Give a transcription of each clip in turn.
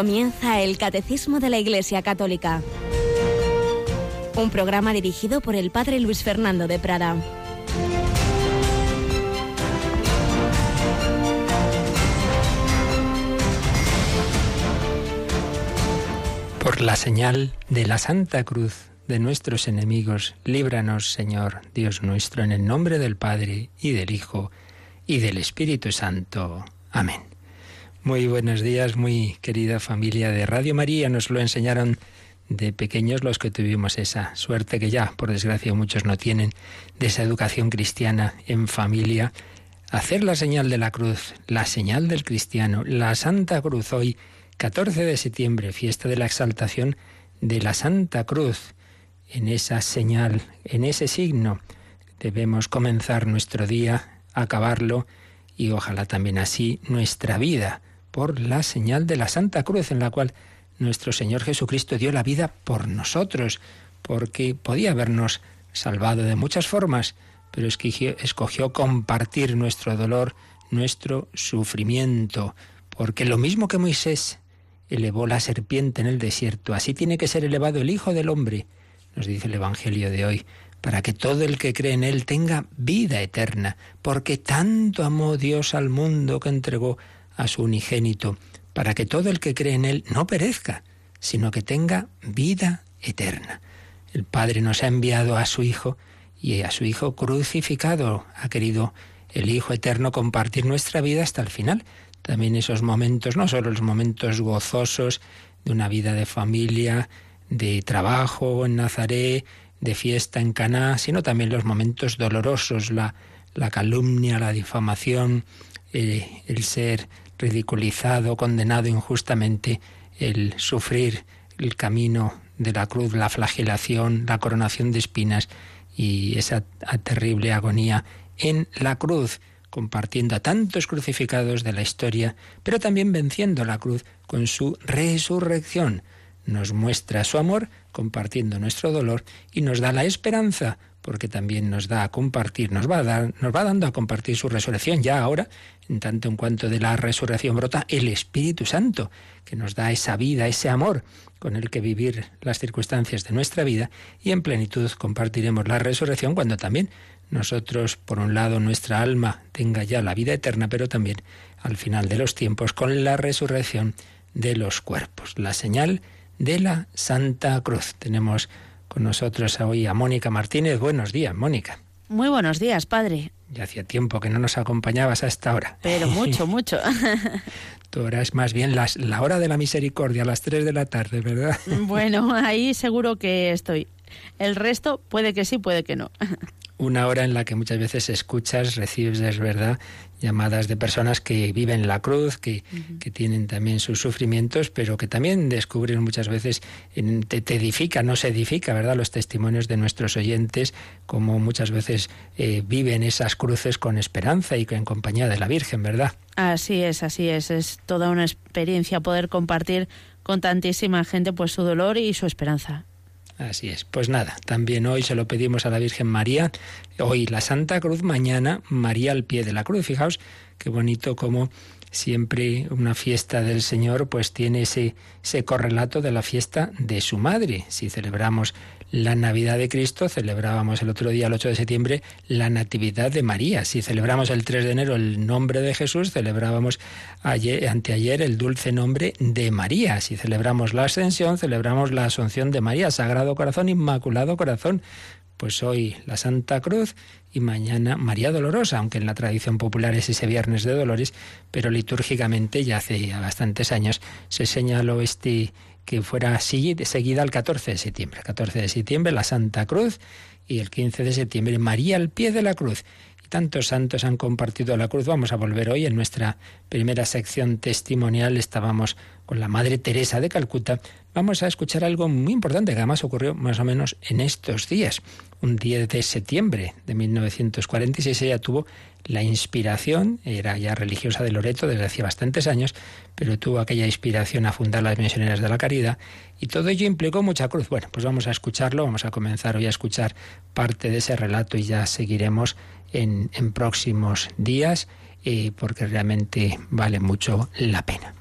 Comienza el Catecismo de la Iglesia Católica. Un programa dirigido por el Padre Luis Fernando de Prada. Por la señal de la Santa Cruz de nuestros enemigos, líbranos, Señor, Dios nuestro, en el nombre del Padre y del Hijo y del Espíritu Santo. Amén. Muy buenos días, muy querida familia de Radio María. Nos lo enseñaron de pequeños los que tuvimos esa suerte que ya, por desgracia, muchos no tienen, de esa educación cristiana en familia. Hacer la señal de la cruz, la señal del cristiano, la Santa Cruz hoy, 14 de septiembre, fiesta de la exaltación de la Santa Cruz. En esa señal, en ese signo, debemos comenzar nuestro día, acabarlo y ojalá también así nuestra vida por la señal de la Santa Cruz en la cual nuestro Señor Jesucristo dio la vida por nosotros, porque podía habernos salvado de muchas formas, pero escogió, compartir nuestro dolor, nuestro sufrimiento, porque lo mismo que Moisés elevó la serpiente en el desierto, así tiene que ser elevado el Hijo del Hombre, nos dice el Evangelio de hoy, para que todo el que cree en Él tenga vida eterna, porque tanto amó Dios al mundo que entregó a su unigénito, para que todo el que cree en Él no perezca, sino que tenga vida eterna. El Padre nos ha enviado a su Hijo y a su Hijo crucificado. Ha querido el Hijo Eterno compartir nuestra vida hasta el final. También esos momentos, no solo los momentos gozosos de una vida de familia, de trabajo en Nazaret, de fiesta en Caná, sino también los momentos dolorosos, la, la calumnia, la difamación, eh, el ser ridiculizado, condenado injustamente, el sufrir el camino de la cruz, la flagelación, la coronación de espinas y esa terrible agonía en la cruz, compartiendo a tantos crucificados de la historia, pero también venciendo la cruz con su resurrección. Nos muestra su amor compartiendo nuestro dolor y nos da la esperanza porque también nos da a compartir, nos va a dar, nos va dando a compartir su resurrección ya ahora, en tanto en cuanto de la resurrección brota el Espíritu Santo, que nos da esa vida, ese amor con el que vivir las circunstancias de nuestra vida y en plenitud compartiremos la resurrección cuando también nosotros, por un lado, nuestra alma tenga ya la vida eterna, pero también al final de los tiempos con la resurrección de los cuerpos, la señal de la Santa Cruz. Tenemos con nosotros hoy a Mónica Martínez. Buenos días, Mónica. Muy buenos días, padre. Ya hacía tiempo que no nos acompañabas a esta hora. Pero mucho, mucho. Tu hora es más bien las, la hora de la misericordia, a las 3 de la tarde, ¿verdad? Bueno, ahí seguro que estoy. El resto puede que sí, puede que no. Una hora en la que muchas veces escuchas, recibes, es verdad, llamadas de personas que viven la cruz, que, que tienen también sus sufrimientos, pero que también descubren muchas veces, te, te, edifica, no se edifica, ¿verdad? Los testimonios de nuestros oyentes, como muchas veces eh, viven esas cruces con esperanza y en compañía de la Virgen, ¿verdad? Así es, así es. Es toda una experiencia poder compartir con tantísima gente pues su dolor y su esperanza. Así es. Pues nada, también hoy se lo pedimos a la Virgen María. Hoy la Santa Cruz, mañana María al pie de la cruz. Fijaos qué bonito como siempre una fiesta del Señor pues tiene ese, ese correlato de la fiesta de su madre. Si celebramos la Navidad de Cristo, celebrábamos el otro día, el 8 de septiembre, la Natividad de María. Si celebramos el 3 de enero el nombre de Jesús, celebrábamos ayer, anteayer el dulce nombre de María. Si celebramos la Ascensión, celebramos la Asunción de María, Sagrado Corazón, Inmaculado Corazón. Pues hoy la Santa Cruz y mañana María Dolorosa, aunque en la tradición popular es ese Viernes de Dolores, pero litúrgicamente ya hace bastantes años se señaló este que fuera así seguida el 14 de septiembre. 14 de septiembre la Santa Cruz y el 15 de septiembre María al pie de la cruz. Tantos santos han compartido la cruz. Vamos a volver hoy en nuestra primera sección testimonial. Estábamos con la Madre Teresa de Calcuta. Vamos a escuchar algo muy importante que además ocurrió más o menos en estos días. Un 10 de septiembre de 1946 ella tuvo la inspiración, era ya religiosa de Loreto desde hacía bastantes años, pero tuvo aquella inspiración a fundar las Misioneras de la Caridad y todo ello implicó mucha cruz. Bueno, pues vamos a escucharlo, vamos a comenzar hoy a escuchar parte de ese relato y ya seguiremos en, próximos días eh, porque realmente vale mucho la pena.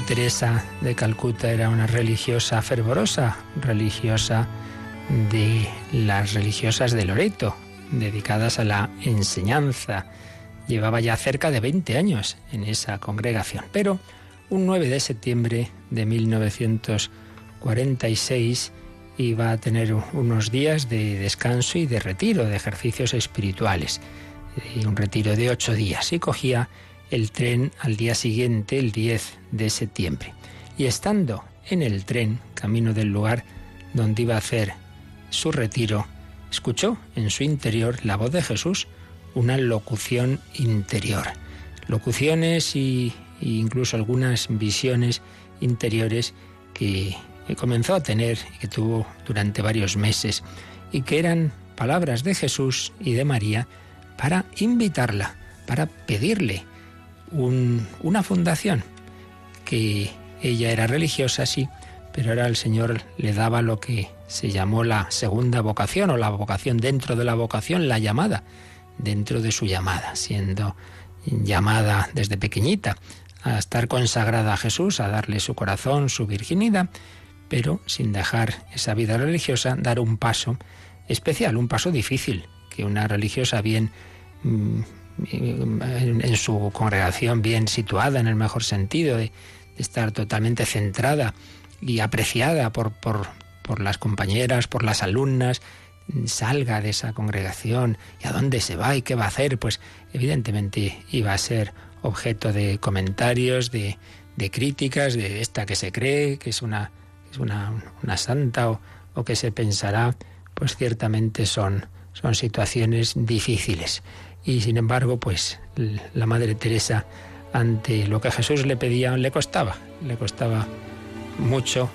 Teresa de Calcuta era una religiosa fervorosa, religiosa de las religiosas de Loreto, dedicadas a la enseñanza. Llevaba ya cerca de 20 años en esa congregación, pero un 9 de septiembre de 1946 iba a tener unos días de descanso y de retiro, de ejercicios espirituales, un retiro de ocho días, y cogía el tren al día siguiente, el 10 de septiembre. Y estando en el tren, camino del lugar donde iba a hacer su retiro, escuchó en su interior la voz de Jesús, una locución interior. Locuciones e incluso algunas visiones interiores que comenzó a tener y que tuvo durante varios meses y que eran palabras de Jesús y de María para invitarla, para pedirle una fundación, que ella era religiosa, sí, pero ahora el Señor le daba lo que se llamó la segunda vocación o la vocación dentro de la vocación, la llamada, dentro de su llamada, siendo llamada desde pequeñita a estar consagrada a Jesús, a darle su corazón, su virginidad, pero sin dejar esa vida religiosa, dar un paso especial, un paso difícil, que una religiosa bien mm, en, su congregación bien situada en el mejor sentido, de, estar totalmente centrada y apreciada por, por, por las compañeras, por las alumnas, salga de esa congregación y a dónde se va y qué va a hacer, pues evidentemente iba a ser objeto de comentarios, de, de críticas, de esta que se cree que es una, es una, una santa o, o, que se pensará, pues ciertamente son, son situaciones difíciles. Y sin embargo, pues la Madre Teresa, ante lo que Jesús le pedía, le costaba, le costaba mucho,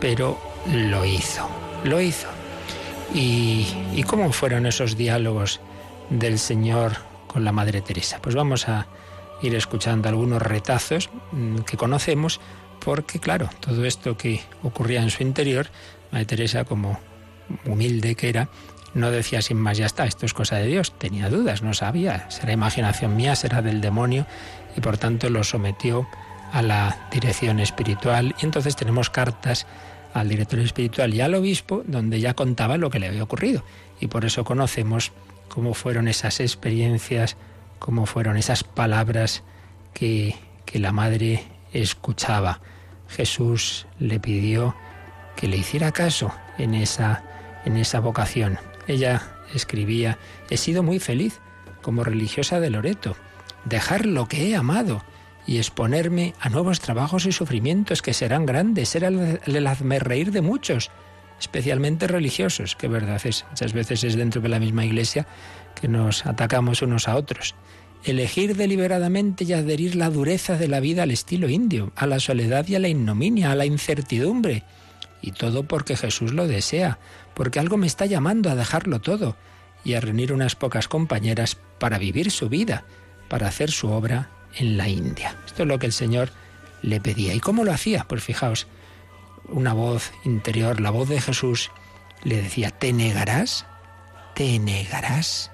pero lo hizo, lo hizo. ¿Y, y cómo fueron esos diálogos del Señor con la Madre Teresa? Pues vamos a ir escuchando algunos retazos mm, que conocemos, porque claro, todo esto que ocurría en su interior, Madre Teresa como humilde que era, no decía sin más, ya está, esto es cosa de Dios. Tenía dudas, no sabía. Será imaginación mía, será del demonio. Y por tanto lo sometió a la dirección espiritual. Y entonces tenemos cartas al director espiritual y al obispo donde ya contaba lo que le había ocurrido. Y por eso conocemos cómo fueron esas experiencias, cómo fueron esas palabras que, que la madre escuchaba. Jesús le pidió que le hiciera caso en esa, en esa vocación. Ella escribía, he sido muy feliz como religiosa de Loreto, dejar lo que he amado y exponerme a nuevos trabajos y sufrimientos que serán grandes, era el, hazme reír de muchos, especialmente religiosos, que verdad es, muchas veces es dentro de la misma iglesia que nos atacamos unos a otros. Elegir deliberadamente y adherir la dureza de la vida al estilo indio, a la soledad y a la ignominia, a la incertidumbre. Y todo porque Jesús lo desea, porque algo me está llamando a dejarlo todo y a reunir unas pocas compañeras para vivir su vida, para hacer su obra en la India. Esto es lo que el Señor le pedía. ¿Y cómo lo hacía? Pues fijaos, una voz interior, la voz de Jesús, le decía, ¿te negarás? ¿Te negarás?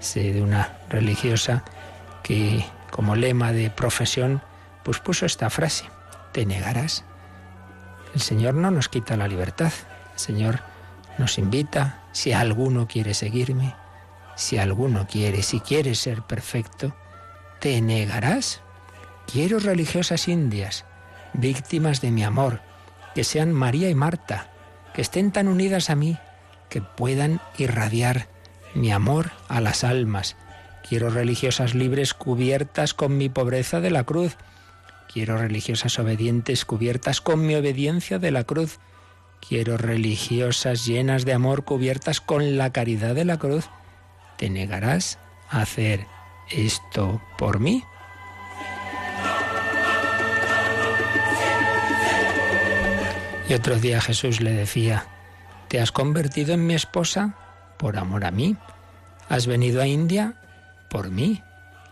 Sé de una religiosa que como lema de profesión, pues puso esta frase, ¿te negarás? El Señor no nos quita la libertad, el Señor nos invita, si alguno quiere seguirme, si alguno quiere, si quieres ser perfecto, ¿te negarás? Quiero religiosas indias, víctimas de mi amor, que sean María y Marta, que estén tan unidas a mí, que puedan irradiar mi amor a las almas. Quiero religiosas libres cubiertas con mi pobreza de la cruz. Quiero religiosas obedientes cubiertas con mi obediencia de la cruz. Quiero religiosas llenas de amor cubiertas con la caridad de la cruz. ¿Te negarás a hacer esto por mí? Y otro día Jesús le decía, ¿te has convertido en mi esposa por amor a mí? ¿Has venido a India por mí?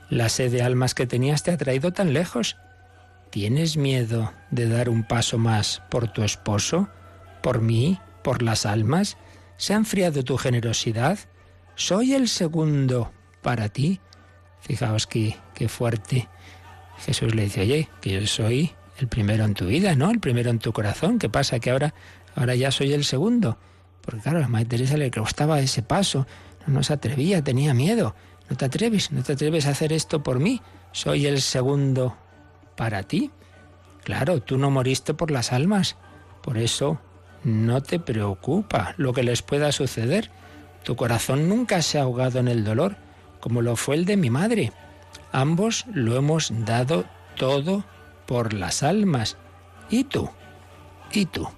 ¿La sed de almas que tenías te ha traído tan lejos? ¿Tienes miedo de dar un paso más por tu esposo? Por mí, por las almas? ¿Se ha enfriado tu generosidad? ¿Soy el segundo para ti? Fijaos qué, qué fuerte. Jesús le dice, oye, que yo soy el primero en tu vida, ¿no? El primero en tu corazón. ¿Qué pasa? Que ahora, ahora ya soy el segundo. Porque claro, a Madre Teresa le costaba ese paso, no, se atrevía, tenía miedo. No te atreves, no te atreves a hacer esto por mí. Soy el segundo para ti. Claro, tú no moriste por las almas. Por eso no te preocupa lo que les pueda suceder. Tu corazón nunca se ha ahogado en el dolor, como lo fue el de mi madre. Ambos lo hemos dado todo por las almas. ¿Y tú? ¿Y tú?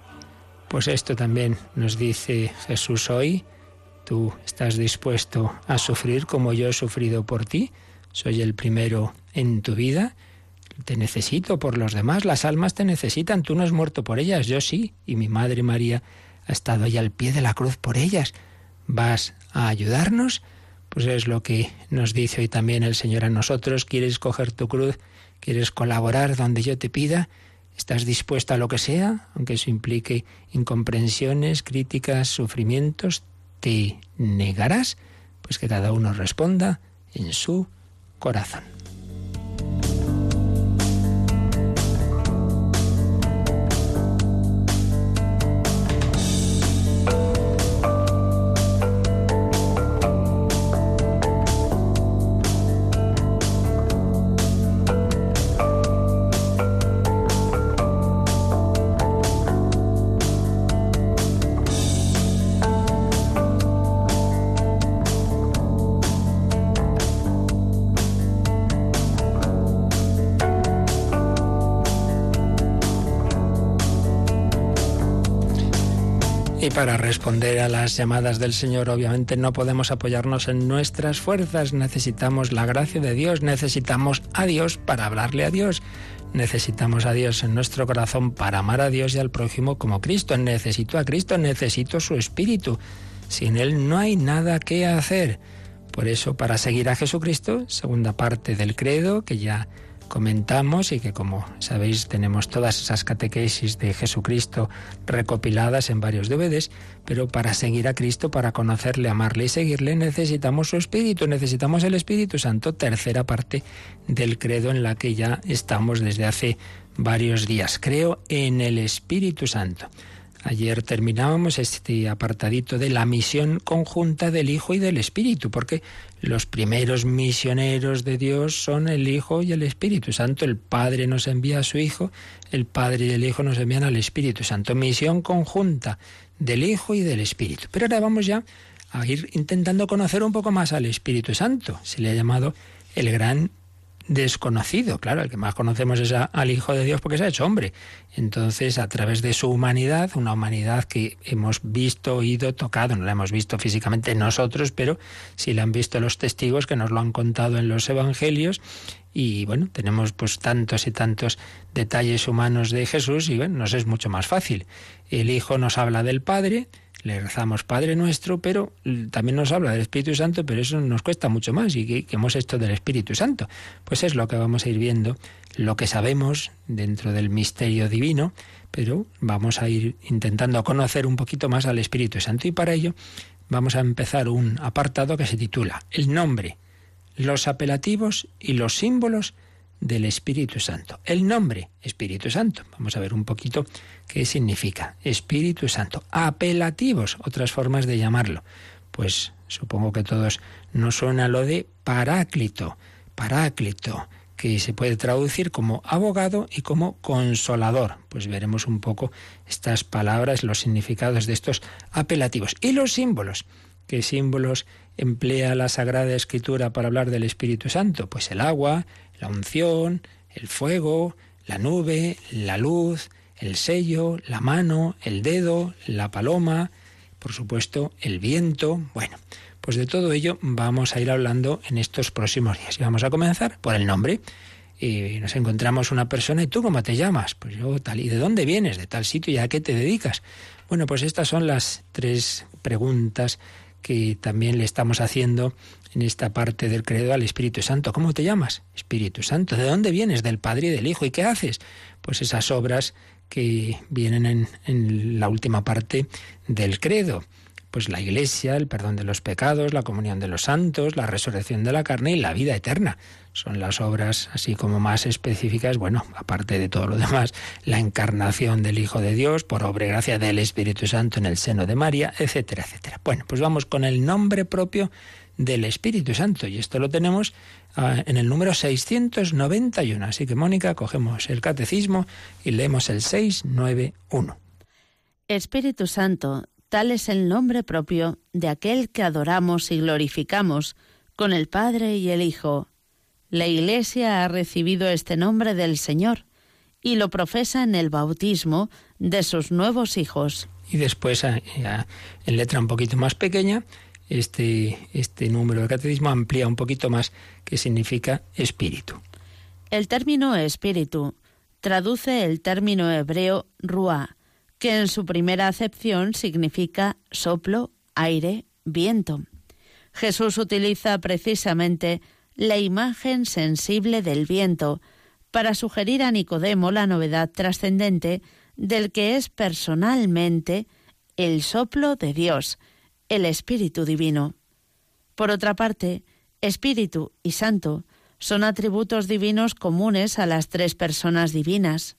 Pues esto también nos dice Jesús hoy. Tú estás dispuesto a sufrir como yo he sufrido por ti. Soy el primero en tu vida. Te necesito por los demás. Las almas te necesitan. Tú no has muerto por ellas. Yo sí. Y mi Madre María ha estado ahí al pie de la cruz por ellas. ¿Vas a ayudarnos? Pues es lo que nos dice hoy también el Señor a nosotros. ¿Quieres coger tu cruz? ¿Quieres colaborar donde yo te pida? ¿Estás dispuesto a lo que sea, aunque eso implique incomprensiones, críticas, sufrimientos? ¿Te negarás? Pues que cada uno responda en su corazón. Para responder a las llamadas del Señor, obviamente no podemos apoyarnos en nuestras fuerzas, necesitamos la gracia de Dios, necesitamos a Dios para hablarle a Dios, necesitamos a Dios en nuestro corazón para amar a Dios y al prójimo como Cristo, necesito a Cristo, necesito su Espíritu, sin Él no hay nada que hacer. Por eso, para seguir a Jesucristo, segunda parte del credo, que ya comentamos y que como sabéis tenemos todas esas catequesis de Jesucristo recopiladas en varios DVDs, pero para seguir a Cristo, para conocerle, amarle y seguirle necesitamos su Espíritu, necesitamos el Espíritu Santo, tercera parte del credo en la que ya estamos desde hace varios días. Creo en el Espíritu Santo. Ayer terminábamos este apartadito de la misión conjunta del Hijo y del Espíritu, porque los primeros misioneros de Dios son el Hijo y el Espíritu Santo. El Padre nos envía a su Hijo, el Padre y el Hijo nos envían al Espíritu Santo. Misión conjunta del Hijo y del Espíritu. Pero ahora vamos ya a ir intentando conocer un poco más al Espíritu Santo. Se le ha llamado el gran desconocido. Claro, el que más conocemos es al Hijo de Dios porque se ha hecho hombre. Entonces, a través de su humanidad, una humanidad que hemos visto, oído, tocado, no la hemos visto físicamente nosotros, pero sí la han visto los testigos que nos lo han contado en los evangelios. Y bueno, tenemos pues tantos y tantos detalles humanos de Jesús y bueno, nos es mucho más fácil. El Hijo nos habla del Padre, le rezamos Padre nuestro, pero también nos habla del Espíritu Santo, pero eso nos cuesta mucho más. ¿Y qué, hemos hecho del Espíritu Santo? Pues es lo que vamos a ir viendo, lo que sabemos dentro del misterio divino, pero vamos a ir intentando conocer un poquito más al Espíritu Santo. Y para ello vamos a empezar un apartado que se titula El nombre, los apelativos y los símbolos del Espíritu Santo. El nombre, Espíritu Santo. Vamos a ver un poquito qué significa. Espíritu Santo. Apelativos, otras formas de llamarlo. Pues supongo que todos nos suena lo de paráclito. Paráclito, que se puede traducir como abogado y como consolador. Pues veremos un poco estas palabras, los significados de estos apelativos. Y los símbolos. ¿Qué símbolos emplea la Sagrada Escritura para hablar del Espíritu Santo? Pues el agua, la unción, el fuego, la nube, la luz, el sello, la mano, el dedo, la paloma, por supuesto, el viento. Bueno, pues de todo ello vamos a ir hablando en estos próximos días. Y vamos a comenzar por el nombre. Y nos encontramos una persona y tú cómo te llamas? Pues yo tal. ¿Y de dónde vienes? De tal sitio y a qué te dedicas. Bueno, pues estas son las tres preguntas que también le estamos haciendo en esta parte del credo al Espíritu Santo. ¿Cómo te llamas? Espíritu Santo. ¿De dónde vienes? Del Padre y del Hijo. ¿Y qué haces? Pues esas obras que vienen en, la última parte del credo. pues la Iglesia, el perdón de los pecados, la comunión de los santos, la resurrección de la carne y la vida eterna. Son las obras así como más específicas, bueno, aparte de todo lo demás, la encarnación del Hijo de Dios por obra y gracia del Espíritu Santo en el seno de María, etcétera, etcétera. Bueno, pues vamos con el nombre propio del Espíritu Santo y esto lo tenemos en el número 691. Así que Mónica, cogemos el catecismo y leemos el 691. Espíritu Santo, Tal es el nombre propio de aquel que adoramos y glorificamos con el Padre y el Hijo. La Iglesia ha recibido este nombre del Señor y lo profesa en el bautismo de sus nuevos hijos. Y después, en letra un poquito más pequeña, este, este número de catecismo amplía un poquito más qué significa espíritu. El término espíritu traduce el término hebreo ruah, que en su primera acepción significa soplo, aire, viento. Jesús utiliza precisamente la imagen sensible del viento para sugerir a Nicodemo la novedad trascendente del que es personalmente el soplo de Dios, el Espíritu Divino. Por otra parte, Espíritu y Santo son atributos divinos comunes a las tres personas divinas.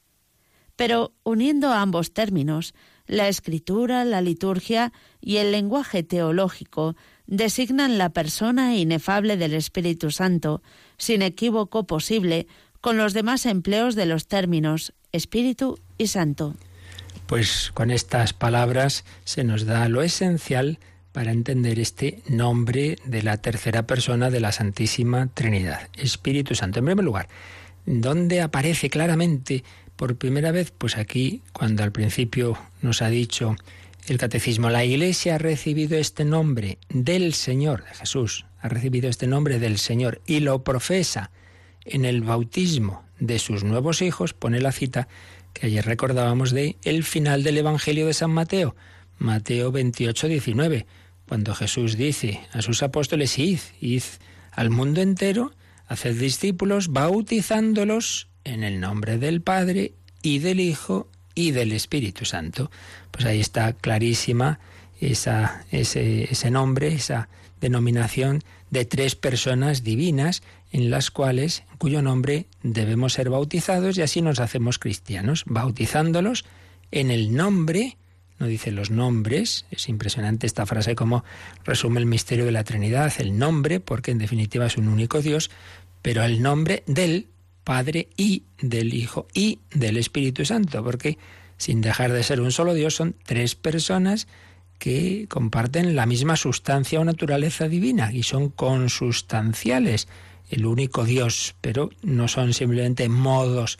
Pero uniendo ambos términos, la escritura, la liturgia y el lenguaje teológico designan la persona inefable del Espíritu Santo, sin equívoco posible, con los demás empleos de los términos Espíritu y Santo. Pues con estas palabras se nos da lo esencial para entender este nombre de la tercera persona de la Santísima Trinidad, Espíritu Santo. En primer lugar, ¿dónde aparece claramente por primera vez, pues aquí, cuando al principio nos ha dicho el catecismo, la Iglesia ha recibido este nombre del Señor, de Jesús, ha recibido este nombre del Señor y lo profesa en el bautismo de sus nuevos hijos, pone la cita que ayer recordábamos de el final del Evangelio de San Mateo, Mateo 28, 19, cuando Jesús dice a sus apóstoles, id, id al mundo entero, haced discípulos, bautizándolos en el nombre del Padre y del Hijo y del Espíritu Santo. Pues ahí está clarísima esa, ese, nombre, esa denominación de tres personas divinas en las cuales, en cuyo nombre debemos ser bautizados y así nos hacemos cristianos, bautizándolos en el nombre, no dice los nombres, es impresionante esta frase como resume el misterio de la Trinidad, el nombre, porque en definitiva es un único Dios, pero el nombre del Padre y del Hijo y del Espíritu Santo, porque sin dejar de ser un solo Dios son tres personas que comparten la misma sustancia o naturaleza divina y son consustanciales, el único Dios, pero no son simplemente modos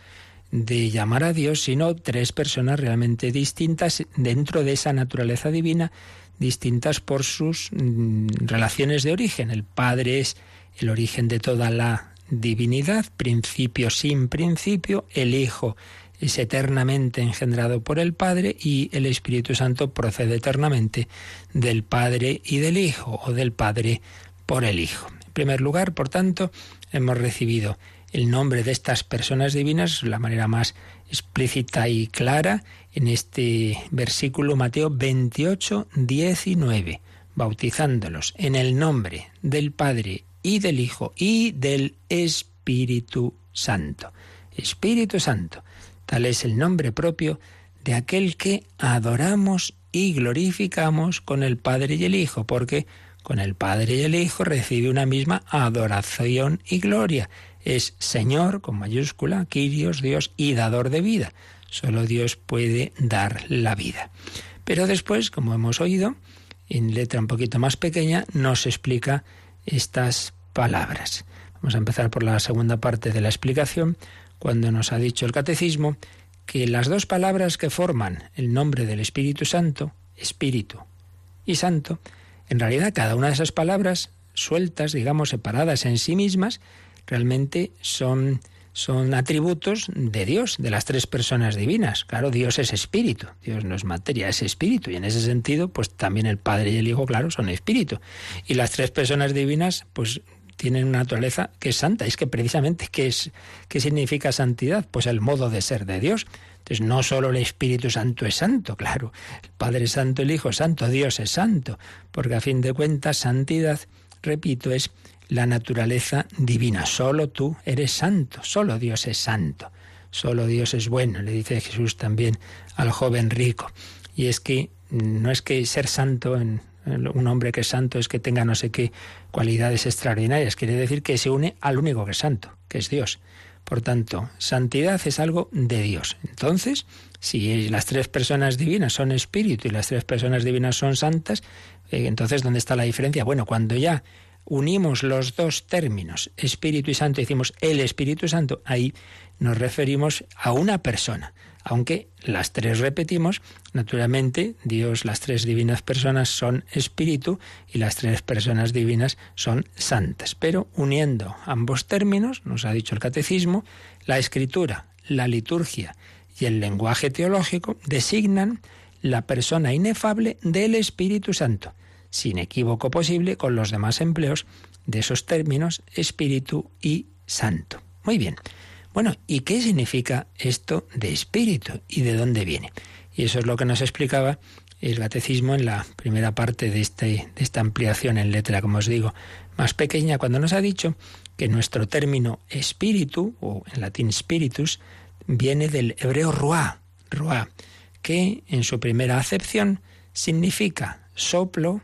de llamar a Dios, sino tres personas realmente distintas dentro de esa naturaleza divina, distintas por sus mm, relaciones de origen. El Padre es el origen de toda la divinidad, principio sin principio, el Hijo es eternamente engendrado por el Padre y el Espíritu Santo procede eternamente del Padre y del Hijo, o del Padre por el Hijo. En primer lugar, por tanto, hemos recibido el nombre de estas personas divinas la manera más explícita y clara en este versículo Mateo 28, 19, bautizándolos en el nombre del Padre y del Hijo y del Espíritu Santo. Espíritu Santo, tal es el nombre propio de aquel que adoramos y glorificamos con el Padre y el Hijo, porque con el Padre y el Hijo recibe una misma adoración y gloria. Es Señor con mayúscula, Quirios, Dios y dador de vida. Solo Dios puede dar la vida. Pero después, como hemos oído, en letra un poquito más pequeña, nos explica estas palabras. Vamos a empezar por la segunda parte de la explicación, cuando nos ha dicho el catecismo que las dos palabras que forman el nombre del Espíritu Santo, Espíritu y Santo, en realidad cada una de esas palabras sueltas, digamos, separadas en sí mismas, realmente son son atributos de Dios, de las tres personas divinas. Claro, Dios es espíritu, Dios no es materia, es espíritu. Y en ese sentido, pues también el Padre y el Hijo, claro, son espíritu. Y las tres personas divinas, pues tienen una naturaleza que es santa. Es que precisamente, ¿qué, es, ¿qué significa santidad? Pues el modo de ser de Dios. Entonces, no solo el Espíritu Santo es santo, claro, el Padre Santo, el Hijo Santo, Dios es santo, porque a fin de cuentas, santidad, repito, es la naturaleza divina. Solo tú eres santo, solo Dios es santo, solo Dios es bueno, le dice Jesús también al joven rico. Y es que no es que ser santo en un hombre que es santo es que tenga no sé qué cualidades extraordinarias, quiere decir que se une al único que es santo, que es Dios. Por tanto, santidad es algo de Dios. Entonces, si las tres personas divinas son espíritu y las tres personas divinas son santas, eh, entonces ¿dónde está la diferencia? Bueno, cuando ya unimos los dos términos, Espíritu y Santo, decimos el Espíritu Santo, ahí nos referimos a una persona. Aunque las tres repetimos, naturalmente Dios, las tres divinas personas son Espíritu y las tres personas divinas son santas. Pero uniendo ambos términos, nos ha dicho el Catecismo, la escritura, la liturgia y el lenguaje teológico designan la persona inefable del Espíritu Santo sin equívoco posible con los demás empleos de esos términos espíritu y santo. Muy bien. Bueno, ¿y qué significa esto de espíritu y de dónde viene? Y eso es lo que nos explicaba el catecismo en la primera parte de, este, de esta ampliación en letra, como os digo, más pequeña, cuando nos ha dicho que nuestro término espíritu, o en latín spiritus, viene del hebreo ruá, ruá, que en su primera acepción significa soplo,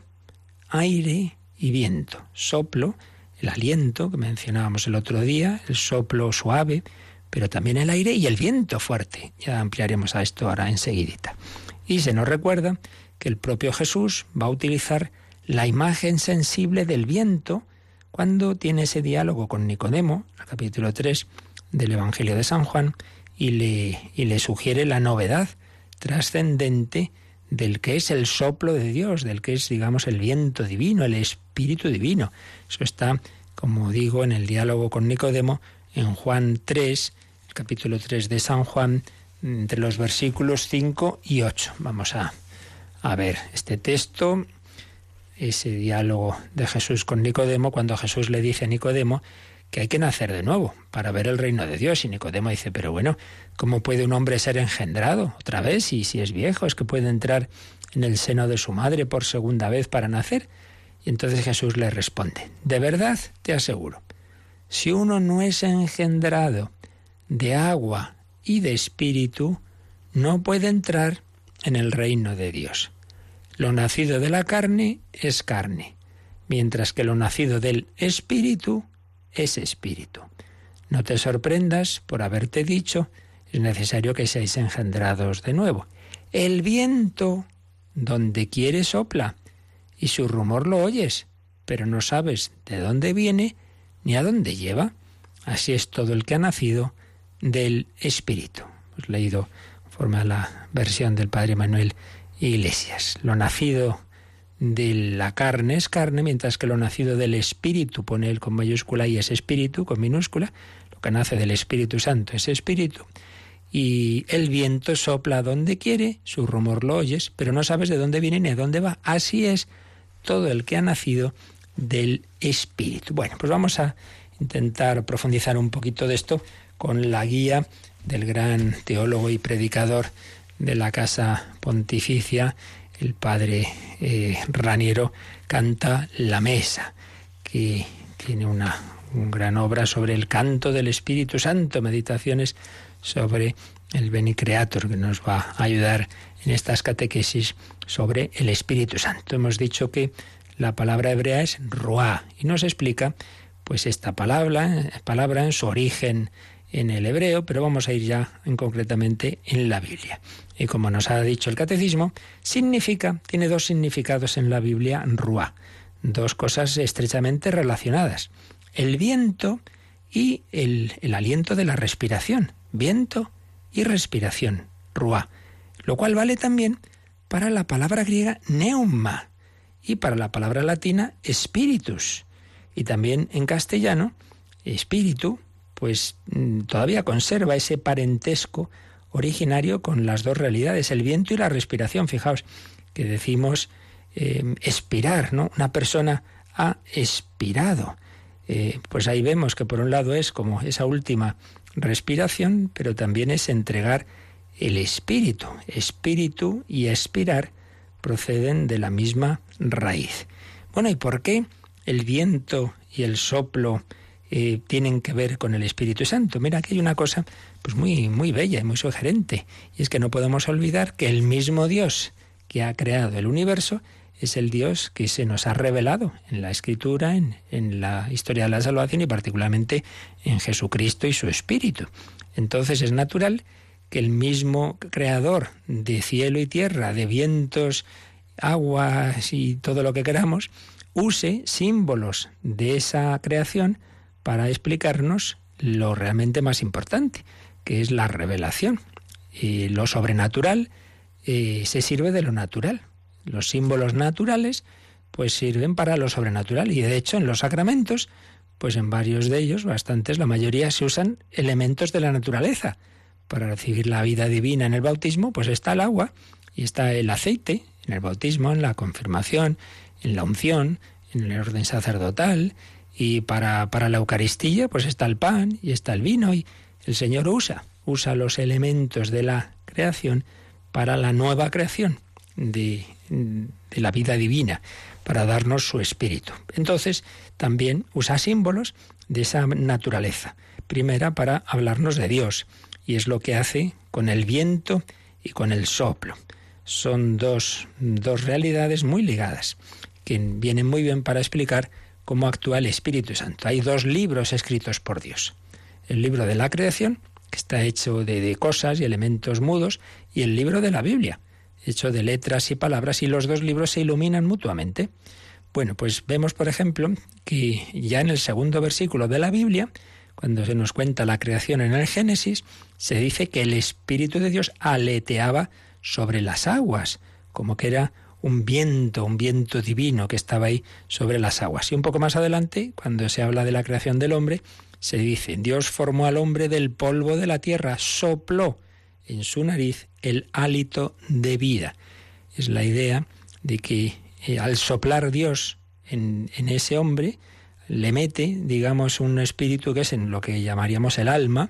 aire y viento. Soplo, el aliento que mencionábamos el otro día, el soplo suave, pero también el aire y el viento fuerte. Ya ampliaremos a esto ahora enseguidita. Y se nos recuerda que el propio Jesús va a utilizar la imagen sensible del viento cuando tiene ese diálogo con Nicodemo, el capítulo 3 del Evangelio de San Juan, y le, y le sugiere la novedad trascendente del que es el soplo de Dios, del que es, digamos, el viento divino, el espíritu divino. Eso está, como digo, en el diálogo con Nicodemo, en Juan 3, el capítulo 3 de San Juan, entre los versículos 5 y 8. Vamos a, a ver este texto, ese diálogo de Jesús con Nicodemo, cuando Jesús le dice a Nicodemo que hay que nacer de nuevo para ver el reino de Dios. Y Nicodemo dice, pero bueno, ¿cómo puede un hombre ser engendrado otra vez? Y si es viejo, es que puede entrar en el seno de su madre por segunda vez para nacer. Y entonces Jesús le responde, de verdad te aseguro, si uno no es engendrado de agua y de espíritu, no puede entrar en el reino de Dios. Lo nacido de la carne es carne, mientras que lo nacido del espíritu es espíritu. No te sorprendas por haberte dicho, es necesario que seáis engendrados de nuevo. El viento, donde quiere sopla, y su rumor lo oyes, pero no sabes de dónde viene ni a dónde lleva. Así es todo el que ha nacido del Espíritu. Hemos leído forma la versión del Padre Manuel Iglesias. Lo nacido de la carne es carne, mientras que lo nacido del Espíritu, pone él con mayúscula y es Espíritu con minúscula, lo que nace del Espíritu Santo es Espíritu. Y el viento sopla donde quiere, su rumor lo oyes, pero no sabes de dónde viene ni a dónde va. Así es todo el que ha nacido del Espíritu. Bueno, pues vamos a intentar profundizar un poquito de esto con la guía del gran teólogo y predicador de la Casa Pontificia, el padre eh, Raniero canta La Mesa, que tiene una, gran obra sobre el canto del Espíritu Santo, meditaciones sobre el Beni Creator, que nos va a ayudar en estas catequesis sobre el Espíritu Santo. Hemos dicho que la palabra hebrea es Ruá y nos explica pues esta palabra, palabra en su origen en el hebreo, pero vamos a ir ya en concretamente en la Biblia. Y como nos ha dicho el catecismo, significa, tiene dos significados en la Biblia, ruá, dos cosas estrechamente relacionadas. El viento y el, el aliento de la respiración. Viento y respiración, ruá. Lo cual vale también para la palabra griega neuma y para la palabra latina spiritus. Y también en castellano, espíritu pues mm, todavía conserva ese parentesco originario con las dos realidades, el viento y la respiración. Fijaos que decimos eh, expirar, ¿no? Una persona ha expirado. Eh, pues ahí vemos que por un lado es como esa última respiración, pero también es entregar el espíritu. Espíritu y expirar proceden de la misma raíz. Bueno, ¿y por qué el viento y el soplo eh, tienen que ver con el Espíritu Santo? Mira, aquí hay una cosa pues muy, muy bella y muy sugerente, y es que no podemos olvidar que el mismo Dios que ha creado el universo es el Dios que se nos ha revelado en la Escritura, en, en, la historia de la salvación y particularmente en Jesucristo y su Espíritu. Entonces es natural que el mismo creador de cielo y tierra, de vientos, aguas y todo lo que queramos, use símbolos de esa creación para explicarnos lo realmente más importante, que es la revelación. Y lo sobrenatural eh, se sirve de lo natural. Los símbolos naturales pues sirven para lo sobrenatural y de hecho en los sacramentos pues en varios de ellos, bastantes, la mayoría se usan elementos de la naturaleza. Para recibir la vida divina en el bautismo, pues está el agua y está el aceite en el bautismo, en la confirmación, en la unción, en el orden sacerdotal, y para, para la Eucaristía, pues está el pan y está el vino, y el Señor usa, usa los elementos de la creación para la nueva creación de, de la vida divina, para darnos su espíritu. Entonces, también usa símbolos de esa naturaleza. Primera, para hablarnos de Dios, y es lo que hace con el viento y con el soplo. Son dos, dos realidades muy ligadas, que vienen muy bien para explicar cómo actúa el Espíritu Santo. Hay dos libros escritos por Dios. El libro de la creación, que está hecho de, de cosas y elementos mudos, y el libro de la Biblia, hecho de letras y palabras, y los dos libros se iluminan mutuamente. Bueno, pues vemos, por ejemplo, que ya en el segundo versículo de la Biblia, cuando se nos cuenta la creación en el Génesis, se dice que el Espíritu de Dios aleteaba sobre las aguas, como que era un viento, un viento divino que estaba ahí sobre las aguas. Y un poco más adelante, cuando se habla de la creación del hombre, se dice, Dios formó al hombre del polvo de la tierra, sopló en su nariz el hálito de vida. Es la idea de que eh, al soplar Dios en, en, ese hombre, le mete, digamos, un espíritu que es en lo que llamaríamos el alma,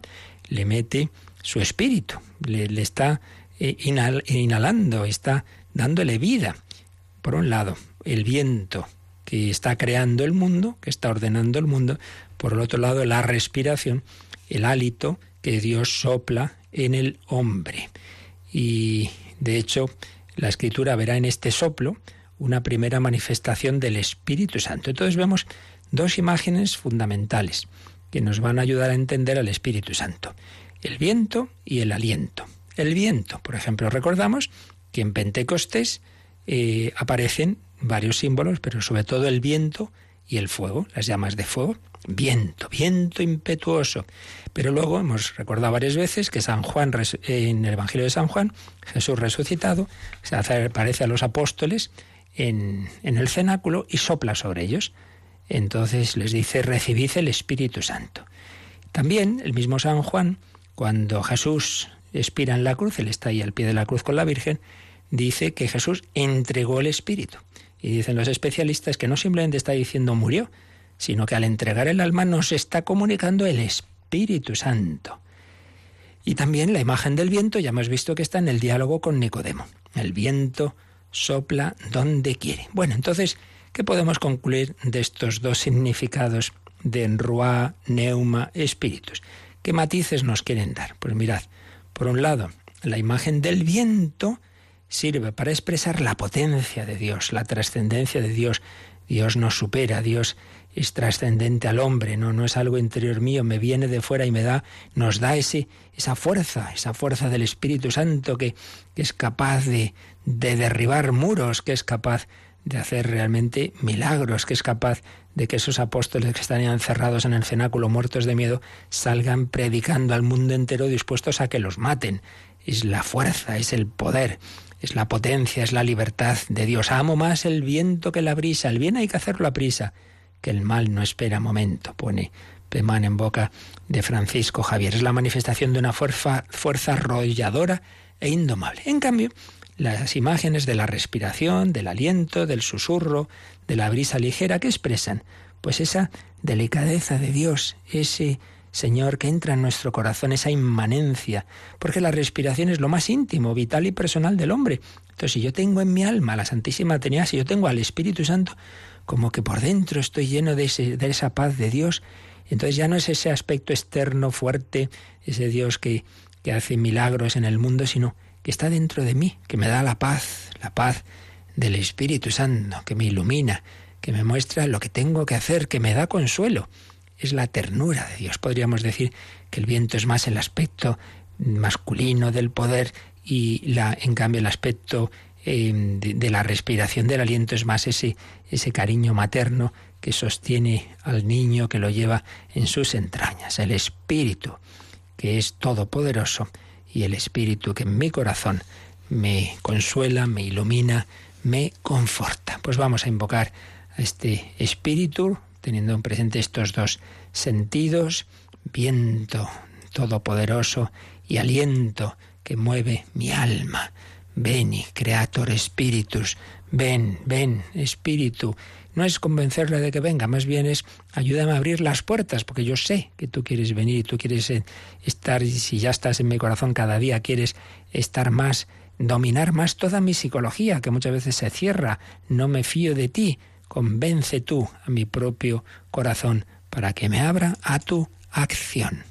le mete su espíritu, le, está eh, inhal, inhalando, está dándole vida. Por un lado, el viento que está creando el mundo, que está ordenando el mundo, por el otro lado, la respiración, el hálito que Dios sopla en el hombre. Y de hecho, la escritura verá en este soplo una primera manifestación del Espíritu Santo. Entonces vemos dos imágenes fundamentales que nos van a ayudar a entender al Espíritu Santo, el viento y el aliento. El viento, por ejemplo, recordamos que en Pentecostés eh, aparecen varios símbolos, pero sobre todo el viento y el fuego, las llamas de fuego, viento, viento impetuoso. Pero luego hemos recordado varias veces que San Juan, en el Evangelio de San Juan, Jesús resucitado, se aparece a los apóstoles en, en el cenáculo y sopla sobre ellos. Entonces les dice, recibid el Espíritu Santo. También el mismo San Juan, cuando Jesús expira en la cruz, él está ahí al pie de la cruz con la Virgen, dice que Jesús entregó el Espíritu. Y dicen los especialistas que no simplemente está diciendo murió, sino que al entregar el alma nos está comunicando el Espíritu Santo. Y también la imagen del viento, ya hemos visto que está en el diálogo con Nicodemo. El viento sopla donde quiere. Bueno, entonces, ¿qué podemos concluir de estos dos significados de enruá, neuma, espíritus? ¿Qué matices nos quieren dar? Pues mirad, por un lado, la imagen del viento sirve para expresar la potencia de Dios, la trascendencia de Dios. Dios nos supera, Dios es trascendente al hombre, no, no es algo interior mío, me viene de fuera y me da, nos da ese, esa fuerza, esa fuerza del Espíritu Santo que, que es capaz de, de derribar muros, que es capaz de hacer realmente milagros, que es capaz de que esos apóstoles que están encerrados en el cenáculo muertos de miedo salgan predicando al mundo entero dispuestos a que los maten. Es la fuerza, es el poder, es la potencia, es la libertad de Dios. Amo más el viento que la brisa. El bien hay que hacerlo a prisa, que el mal no espera momento, pone Pemán en boca de Francisco Javier. Es la manifestación de una fuerza, fuerza arrolladora e indomable. En cambio, las imágenes de la respiración, del aliento, del susurro, de la brisa ligera que expresan pues esa delicadeza de Dios, ese Señor, que entra en nuestro corazón esa inmanencia, porque la respiración es lo más íntimo, vital y personal del hombre. Entonces, si yo tengo en mi alma la Santísima Trinidad, si yo tengo al Espíritu Santo, como que por dentro estoy lleno de, de esa paz de Dios, entonces ya no es ese aspecto externo fuerte, ese Dios que, que hace milagros en el mundo, sino que está dentro de mí, que me da la paz, la paz del Espíritu Santo, que me ilumina, que me muestra lo que tengo que hacer, que me da consuelo. Es la ternura de Dios. Podríamos decir que el viento es más el aspecto masculino del poder y la, en cambio el aspecto em, de, la respiración del aliento es más ese, ese cariño materno que sostiene al niño, que lo lleva en sus entrañas. El Espíritu, que es todopoderoso, y el Espíritu que en mi corazón me consuela, me ilumina, me conforta. Pues vamos a invocar a este Espíritu, teniendo en presente estos dos sentidos, viento todopoderoso y aliento que mueve mi alma. Veni, Creator Spiritus, ven, ven, Espíritu. No es convencerle de que venga, más bien es ayúdame a abrir las puertas, porque yo sé que tú quieres venir y tú quieres eh, estar, y si ya estás en mi corazón cada día, quieres estar más dominar más toda mi psicología, que muchas veces se cierra. No me fío de ti. Convence tú a mi propio corazón para que me abra a tu acción.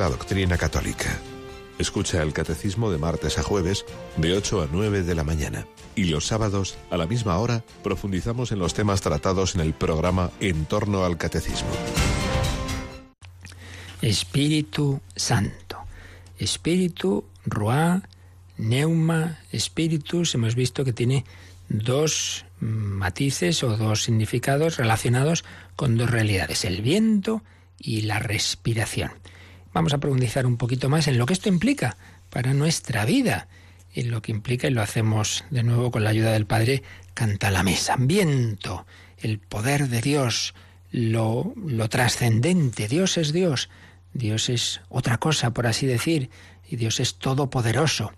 La doctrina católica. Escucha el catecismo de martes a jueves de 8 a 9 de la mañana. Y los sábados, a la misma hora, profundizamos en los temas tratados en el programa En torno al catecismo. Espíritu Santo. Espíritu, Ruá, Neuma, Espíritus, hemos visto que tiene dos matices o dos significados relacionados con dos realidades, el viento y la respiración. Vamos a profundizar un poquito más en lo que esto implica para nuestra vida, en lo que implica, y lo hacemos de nuevo con la ayuda del Padre, canta la mesa. Viento, el poder de Dios, lo, lo trascendente, Dios es Dios, Dios es otra cosa, por así decir, y Dios es todopoderoso.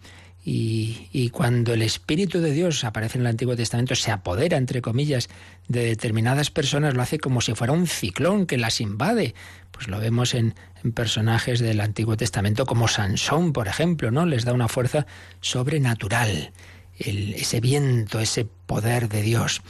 Y, cuando el Espíritu de Dios aparece en el Antiguo Testamento, se apodera, entre comillas, de determinadas personas, lo hace como si fuera un ciclón que las invade. Pues lo vemos en, personajes del Antiguo Testamento como Sansón, por ejemplo, ¿no? Les da una fuerza sobrenatural, ese viento, ese poder de Dios.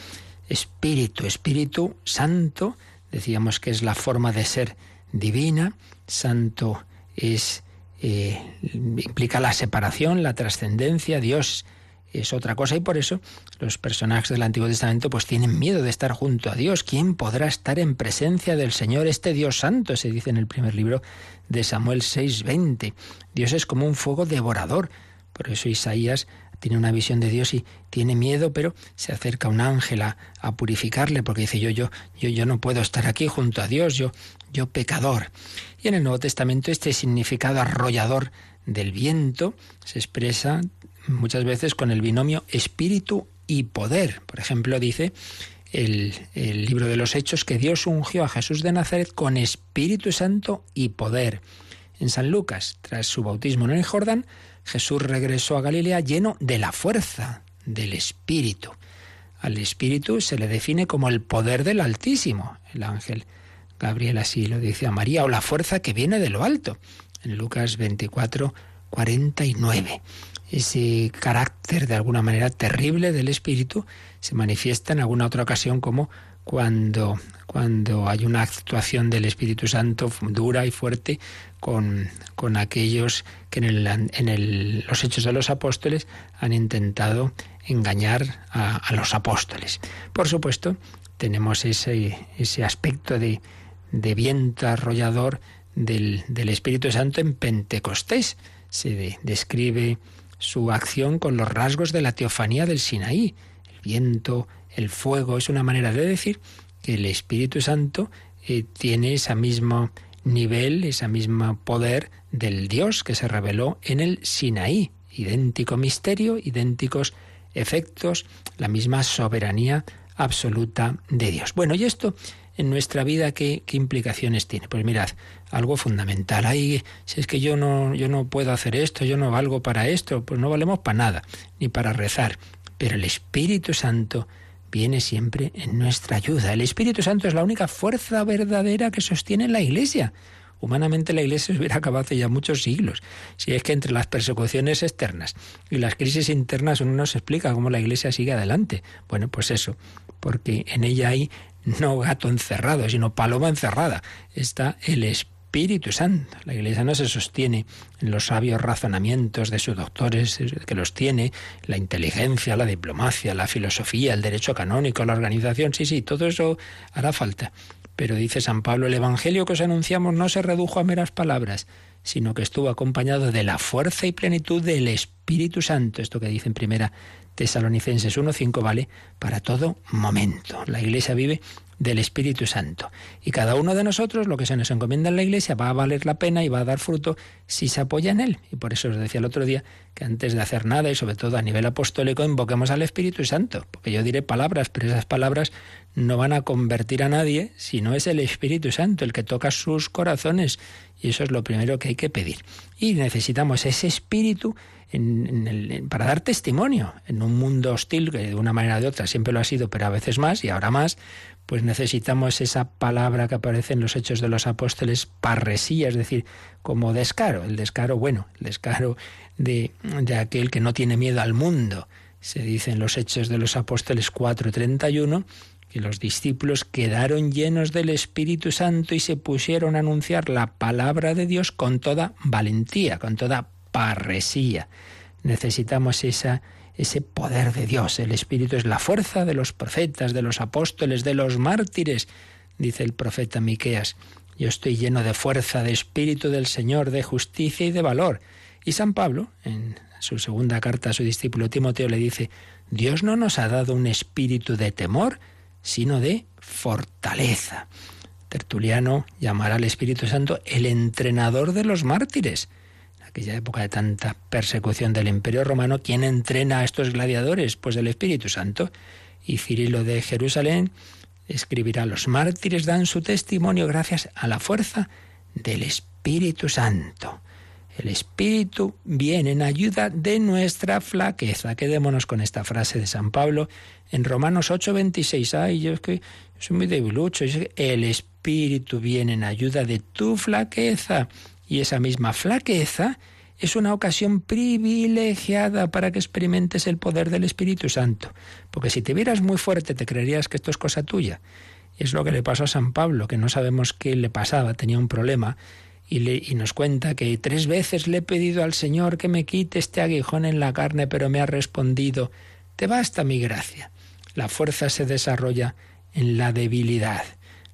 Espíritu, Espíritu Santo, decíamos que es la forma de ser divina, santo es eh, implica la separación, la trascendencia, Dios es otra cosa y por eso los personajes del Antiguo Testamento pues tienen miedo de estar junto a Dios. ¿Quién podrá estar en presencia del Señor, este Dios santo? Se dice en el primer libro de Samuel 6:20. Dios es como un fuego devorador. Por eso Isaías tiene una visión de Dios y tiene miedo, pero se acerca un ángel a, a, purificarle porque dice yo yo yo yo no puedo estar aquí junto a Dios, yo yo pecador. Y en el Nuevo Testamento este significado arrollador del viento se expresa muchas veces con el binomio espíritu y poder. Por ejemplo, dice el, el, libro de los Hechos que Dios ungió a Jesús de Nazaret con Espíritu Santo y poder. En San Lucas, tras su bautismo en el Jordán, Jesús regresó a Galilea lleno de la fuerza del Espíritu. Al Espíritu se le define como el poder del Altísimo. El ángel Gabriel así lo dice a María, o la fuerza que viene de lo alto. En Lucas 24, 49. Ese carácter de alguna manera terrible del Espíritu se manifiesta en alguna otra ocasión como cuando, cuando hay una actuación del Espíritu Santo dura y fuerte con, con aquellos que en, el, en el, los hechos de los apóstoles han intentado engañar a, a los apóstoles. Por supuesto, tenemos ese, ese aspecto de, de viento arrollador del, del, Espíritu Santo en Pentecostés. Se de, describe su acción con los rasgos de la teofanía del Sinaí. El viento, el fuego, es una manera de decir que el Espíritu Santo eh, tiene ese mismo nivel, ese mismo poder del Dios que se reveló en el Sinaí. Idéntico misterio, idénticos efectos, la misma soberanía absoluta de Dios. Bueno, y esto en nuestra vida ¿qué, qué, implicaciones tiene? Pues mirad, algo fundamental. Ahí, si es que yo no, yo no puedo hacer esto, yo no valgo para esto, pues no valemos para nada, ni para rezar. Pero el Espíritu Santo viene siempre en nuestra ayuda. El Espíritu Santo es la única fuerza verdadera que sostiene la Iglesia. Humanamente la Iglesia se hubiera acabado hace ya muchos siglos. Si es que entre las persecuciones externas y las crisis internas uno no se explica cómo la Iglesia sigue adelante. Bueno, pues eso, porque en ella hay no gato encerrado, sino paloma encerrada. Está el Espíritu Santo. La Iglesia no se sostiene en los sabios razonamientos de sus doctores, que los tiene, la inteligencia, la diplomacia, la filosofía, el derecho canónico, la organización. Sí, sí, todo eso hará falta. Pero dice San Pablo, el Evangelio que os anunciamos no se redujo a meras palabras, sino que estuvo acompañado de la fuerza y plenitud del Espíritu Santo. Esto que dice en primera Tesalonicenses 1.5 vale para todo momento. La Iglesia vive del Espíritu Santo. Y cada uno de nosotros, lo que se nos encomienda en la Iglesia, va a valer la pena y va a dar fruto si se apoya en Él. Y por eso os decía el otro día que antes de hacer nada, y sobre todo a nivel apostólico, invoquemos al Espíritu Santo. Porque yo diré palabras, pero esas palabras no van a convertir a nadie si no es el Espíritu Santo el que toca sus corazones. Y eso es lo primero que hay que pedir. Y necesitamos ese Espíritu para dar testimonio en un mundo hostil, que de una manera o de otra siempre lo ha sido, pero a veces más y ahora más, pues necesitamos esa palabra que aparece en los hechos de los apóstoles, parresía, es decir, como descaro, el descaro bueno, el descaro de, de aquel que no tiene miedo al mundo. Se dice en los hechos de los apóstoles 4.31 que los discípulos quedaron llenos del Espíritu Santo y se pusieron a anunciar la palabra de Dios con toda valentía, con toda parresía. Necesitamos esa, ese poder de Dios. El Espíritu es la fuerza de los profetas, de los apóstoles, de los mártires, dice el profeta Miqueas. Yo estoy lleno de fuerza, de espíritu del Señor, de justicia y de valor. Y San Pablo, en su segunda carta a su discípulo Timoteo, le dice, Dios no nos ha dado un espíritu de temor, sino de fortaleza. Tertuliano llamará al Espíritu Santo el entrenador de los mártires. En aquella época de tanta persecución del Imperio Romano, ¿quién entrena a estos gladiadores? Pues el Espíritu Santo. Y Cirilo de Jerusalén escribirá, los mártires dan su testimonio gracias a la fuerza del Espíritu Santo. El Espíritu viene en ayuda de nuestra flaqueza. Quedémonos con esta frase de San Pablo en Romanos 8:26. Ay, yo es que soy muy debilucho. El Espíritu viene en ayuda de tu flaqueza. Y esa misma flaqueza es una ocasión privilegiada para que experimentes el poder del Espíritu Santo. Porque si te vieras muy fuerte, te creerías que esto es cosa tuya. Es lo que le pasó a San Pablo, que no sabemos qué le pasaba, tenía un problema y, nos cuenta que tres veces le he pedido al Señor que me quite este aguijón en la carne, pero me ha respondido, te basta mi gracia. La fuerza se desarrolla en la debilidad.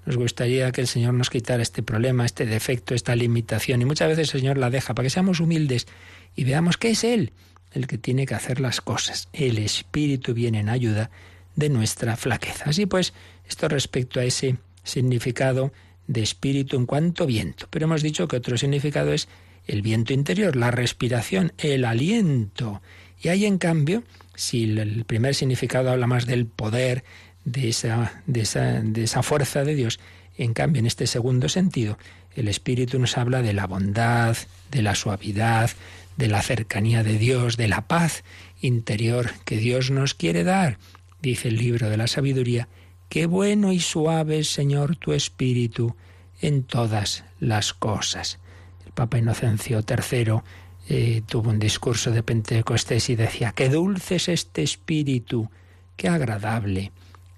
Nos gustaría que el Señor nos quitara este problema, este defecto, esta limitación, y muchas veces el Señor la deja para que seamos humildes y veamos que es Él el que tiene que hacer las cosas. El Espíritu viene en ayuda de nuestra flaqueza. Así pues, esto respecto a ese significado de espíritu en cuanto viento. Pero hemos dicho que otro significado es el viento interior, la respiración, el aliento. Y ahí, en cambio, si el primer significado habla más del poder, de esa, de esa, de esa fuerza de Dios, en cambio, en este segundo sentido, el Espíritu nos habla de la bondad, de la suavidad, de la cercanía de Dios, de la paz interior que Dios nos quiere dar. Dice el libro de la sabiduría, Qué bueno y suave, Señor, tu espíritu en todas las cosas. El Papa Inocencio III eh, tuvo un discurso de Pentecostés y decía, qué dulce es este espíritu, qué agradable,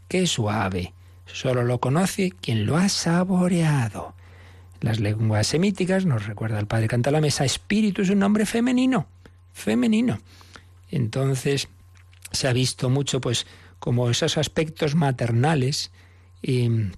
qué suave. Solo lo conoce quien lo ha saboreado. Las lenguas semíticas, nos recuerda el padre Canta la Mesa, espíritu es un nombre femenino, femenino. Entonces se ha visto mucho, pues, como esos aspectos maternales mm,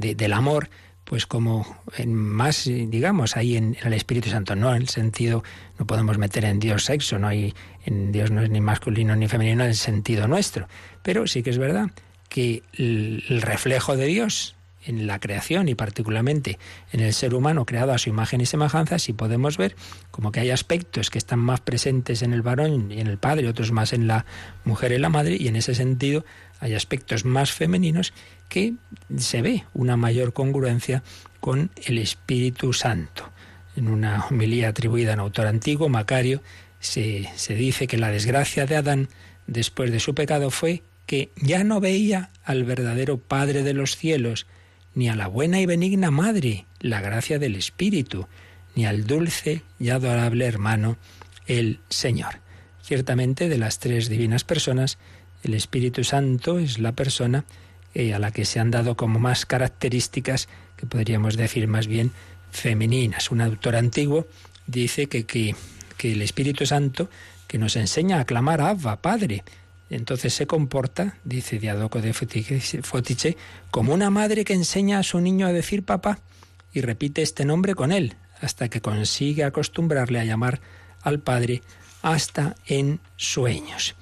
del amor, pues como en más, digamos, ahí en, el Espíritu Santo, no en el sentido, no podemos meter en Dios sexo, no hay, en Dios no es ni masculino ni femenino en el sentido nuestro, pero sí que es verdad que el reflejo de Dios en la creación y particularmente en el ser humano creado a su imagen y semejanza, si podemos ver como que hay aspectos que están más presentes en el varón y en el padre, otros más en la mujer y la madre, y en ese sentido hay aspectos más femeninos que se ve una mayor congruencia con el Espíritu Santo. En una homilía atribuida a un autor antiguo, Macario, se, se dice que la desgracia de Adán después de su pecado fue que ya no veía al verdadero Padre de los cielos, ni a la buena y benigna Madre, la gracia del Espíritu, ni al dulce y adorable hermano, el Señor. Ciertamente, de las tres divinas personas, el Espíritu Santo es la persona eh, a la que se han dado como más características que podríamos decir más bien femeninas. Un autor antiguo dice que, que, que el Espíritu Santo que nos enseña a clamar Abba, Padre, entonces se comporta, dice Diadoco de Fotiche, como una madre que enseña a su niño a decir papá y repite este nombre con él, hasta que consigue acostumbrarle a llamar al Padre hasta en sueños.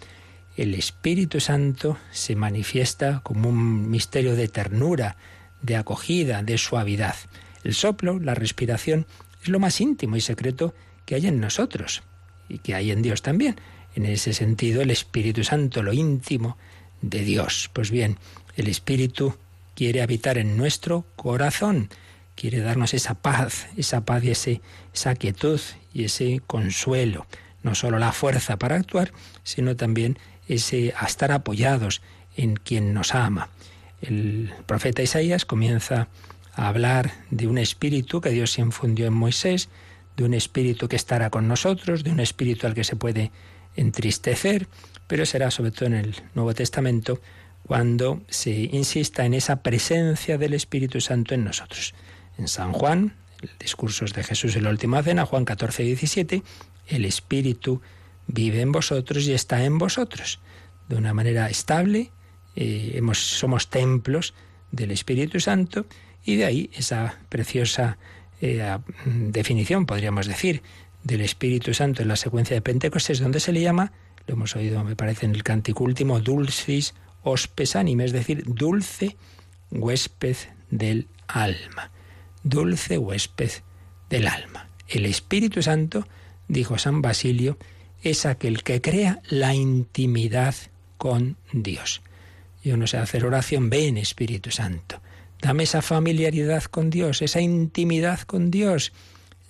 El Espíritu Santo se manifiesta como un misterio de ternura, de acogida, de suavidad. El soplo, la respiración, es lo más íntimo y secreto que hay en nosotros y que hay en Dios también en ese sentido el Espíritu Santo, lo íntimo de Dios. Pues bien, el Espíritu quiere habitar en nuestro corazón, quiere darnos esa paz, esa paz y ese, esa quietud y ese consuelo. No solo la fuerza para actuar, sino también ese a estar apoyados en quien nos ama. El profeta Isaías comienza a hablar de un espíritu que Dios infundió en Moisés, de un espíritu que estará con nosotros, de un espíritu al que se puede entristecer, pero será sobre todo en el Nuevo Testamento cuando se insista en esa presencia del Espíritu Santo en nosotros. En San Juan, el discursos de Jesús en la última cena, Juan 14, 17, el Espíritu vive en vosotros y está en vosotros. De una manera estable, eh, hemos, somos templos del Espíritu Santo y de ahí esa preciosa eh, definición, podríamos decir, del Espíritu Santo en la secuencia de Pentecostés, donde se le llama, lo hemos oído, me parece, en el cántico último, dulcis hospes anime, es decir, dulce huésped del alma. Dulce huésped del alma. El Espíritu Santo, dijo San Basilio, es aquel que crea la intimidad con Dios. Yo no sé hacer oración, ven Espíritu Santo. Dame esa familiaridad con Dios, esa intimidad con Dios.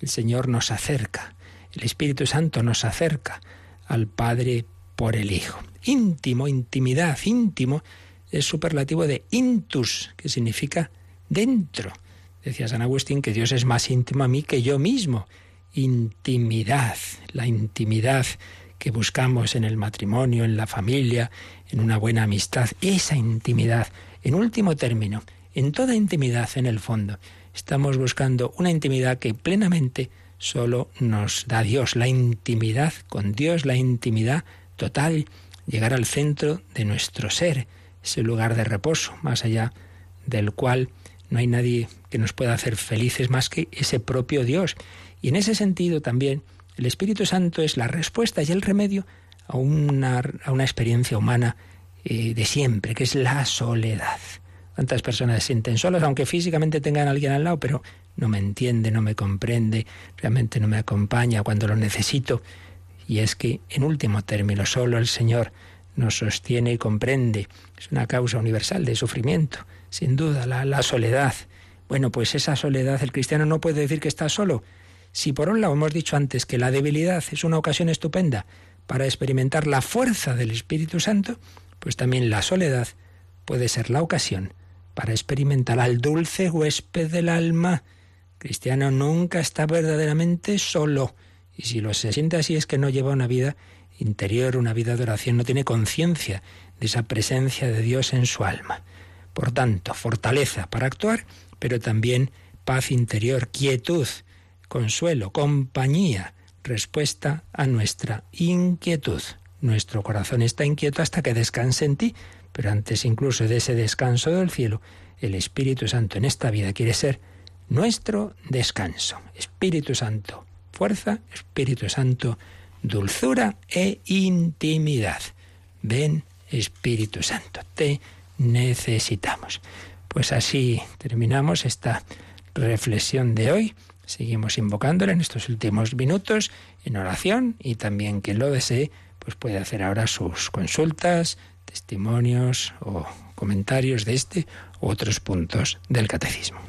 El Señor nos acerca, el Espíritu Santo nos acerca al Padre por el Hijo. Íntimo, intimidad, íntimo, es superlativo de intus, que significa dentro. Decía San Agustín que Dios es más íntimo a mí que yo mismo. Intimidad, la intimidad que buscamos en el matrimonio, en la familia, en una buena amistad, esa intimidad. En último término, en toda intimidad en el fondo, estamos buscando una intimidad que plenamente solo nos da Dios, la intimidad con Dios, la intimidad total, llegar al centro de nuestro ser, ese lugar de reposo, más allá del cual no hay nadie que nos pueda hacer felices más que ese propio Dios. Y en ese sentido también el Espíritu Santo es la respuesta y el remedio a una, a una experiencia humana eh, de siempre, que es la soledad. ¿Cuántas personas se sienten solas, aunque físicamente tengan a alguien al lado, pero no me entiende, no me comprende, realmente no me acompaña cuando lo necesito? Y es que, en último término, solo el Señor nos sostiene y comprende. Es una causa universal de sufrimiento, sin duda, la, la soledad. Bueno, pues esa soledad el cristiano no puede decir que está solo, si por un lado hemos dicho antes que la debilidad es una ocasión estupenda para experimentar la fuerza del Espíritu Santo, pues también la soledad puede ser la ocasión para experimentar al dulce huésped del alma. Cristiano nunca está verdaderamente solo, y si lo se siente así es que no lleva una vida interior, una vida de oración, no tiene conciencia de esa presencia de Dios en su alma. Por tanto, fortaleza para actuar, pero también paz interior, quietud, consuelo, compañía, respuesta a nuestra inquietud. Nuestro corazón está inquieto hasta que descanse en ti, pero antes incluso de ese descanso del cielo, el Espíritu Santo en esta vida quiere ser nuestro descanso. Espíritu Santo, fuerza, Espíritu Santo, dulzura e intimidad. Ven, Espíritu Santo, te necesitamos. Pues así terminamos esta reflexión de hoy. Seguimos invocándole en estos últimos minutos en oración y también quien lo desee pues puede hacer ahora sus consultas, testimonios o comentarios de este u otros puntos del catecismo.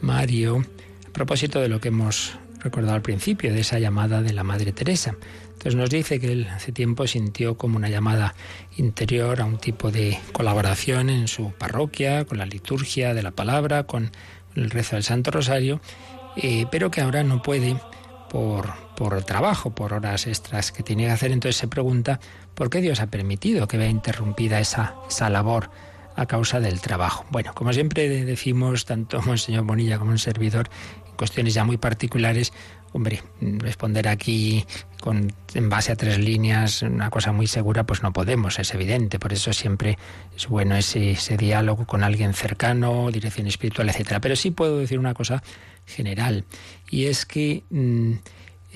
Mario a propósito de lo que hemos recordado al principio, de esa llamada de la Madre Teresa. Entonces nos dice que él hace tiempo sintió como una llamada interior a un tipo de colaboración en su parroquia, con la liturgia de la palabra, con el rezo del Santo Rosario, eh, pero que ahora no puede por, por trabajo, por horas extras que tiene que hacer. Entonces se pregunta por qué Dios ha permitido que vea interrumpida esa, esa labor a causa del trabajo. Bueno, como siempre decimos, tanto Monseñor Bonilla como un servidor, en cuestiones ya muy particulares, hombre, responder aquí con, en base a tres líneas, una cosa muy segura, pues no podemos, es evidente. Por eso siempre es bueno ese, diálogo con alguien cercano, dirección espiritual, etcétera. Pero sí puedo decir una cosa general, y es que mm,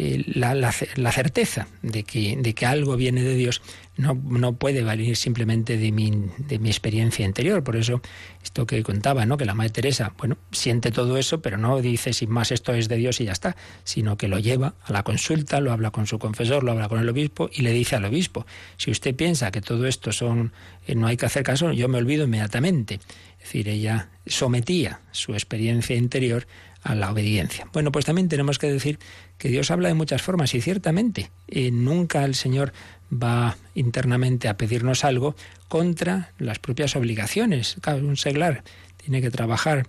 eh, la, la, certeza de que, de que algo viene de Dios no, no puede venir simplemente de mi, de mi experiencia interior. Por eso, esto que contaba, ¿no? que la Madre Teresa, bueno, siente todo eso, pero no dice sin más esto es de Dios y ya está, sino que lo lleva a la consulta, lo habla con su confesor, lo habla con el obispo y le dice al obispo, si usted piensa que todo esto son, eh, no hay que hacer caso, yo me olvido inmediatamente. Es decir, ella sometía su experiencia interior a la obediencia. Bueno, pues también tenemos que decir que Dios habla de muchas formas y ciertamente eh, nunca el Señor va internamente a pedirnos algo contra las propias obligaciones. Claro, un seglar tiene que trabajar